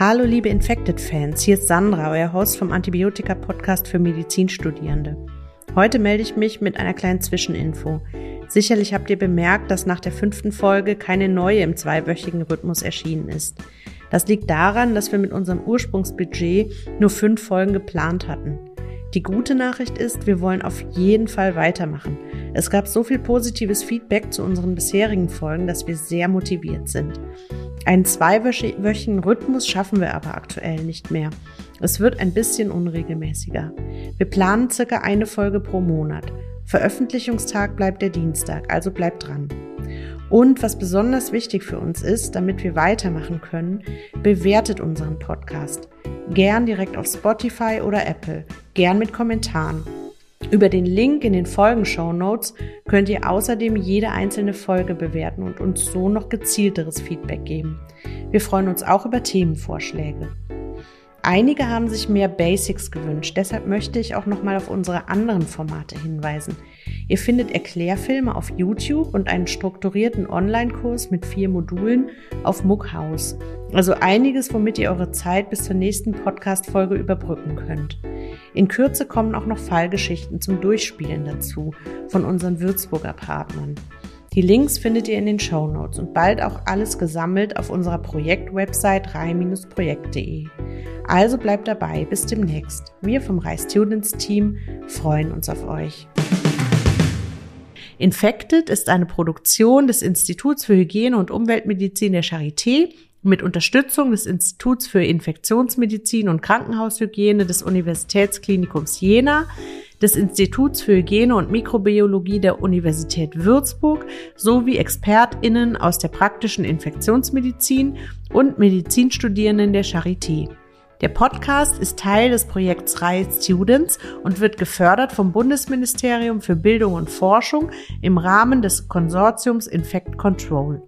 Hallo liebe Infected-Fans, hier ist Sandra, euer Host vom Antibiotika-Podcast für Medizinstudierende. Heute melde ich mich mit einer kleinen Zwischeninfo. Sicherlich habt ihr bemerkt, dass nach der fünften Folge keine neue im zweiwöchigen Rhythmus erschienen ist. Das liegt daran, dass wir mit unserem Ursprungsbudget nur fünf Folgen geplant hatten. Die gute Nachricht ist, wir wollen auf jeden Fall weitermachen. Es gab so viel positives Feedback zu unseren bisherigen Folgen, dass wir sehr motiviert sind. Einen zweiwöchigen Rhythmus schaffen wir aber aktuell nicht mehr. Es wird ein bisschen unregelmäßiger. Wir planen circa eine Folge pro Monat. Veröffentlichungstag bleibt der Dienstag, also bleibt dran. Und was besonders wichtig für uns ist, damit wir weitermachen können, bewertet unseren Podcast. Gern direkt auf Spotify oder Apple, gern mit Kommentaren. Über den Link in den Folgenshow Notes könnt ihr außerdem jede einzelne Folge bewerten und uns so noch gezielteres Feedback geben. Wir freuen uns auch über Themenvorschläge. Einige haben sich mehr Basics gewünscht, deshalb möchte ich auch nochmal auf unsere anderen Formate hinweisen. Ihr findet Erklärfilme auf YouTube und einen strukturierten Online-Kurs mit vier Modulen auf Muckhaus. Also einiges, womit ihr eure Zeit bis zur nächsten Podcast-Folge überbrücken könnt. In Kürze kommen auch noch Fallgeschichten zum Durchspielen dazu von unseren Würzburger Partnern. Die Links findet ihr in den Show Notes und bald auch alles gesammelt auf unserer Projekt-Website rei-projekt.de. Also bleibt dabei, bis demnächst. Wir vom Rai Students Team freuen uns auf euch. Infected ist eine Produktion des Instituts für Hygiene und Umweltmedizin der Charité mit Unterstützung des Instituts für Infektionsmedizin und Krankenhaushygiene des Universitätsklinikums Jena, des Instituts für Hygiene und Mikrobiologie der Universität Würzburg sowie ExpertInnen aus der praktischen Infektionsmedizin und Medizinstudierenden der Charité. Der Podcast ist Teil des Projekts Reihe Students und wird gefördert vom Bundesministerium für Bildung und Forschung im Rahmen des Konsortiums Infect Control.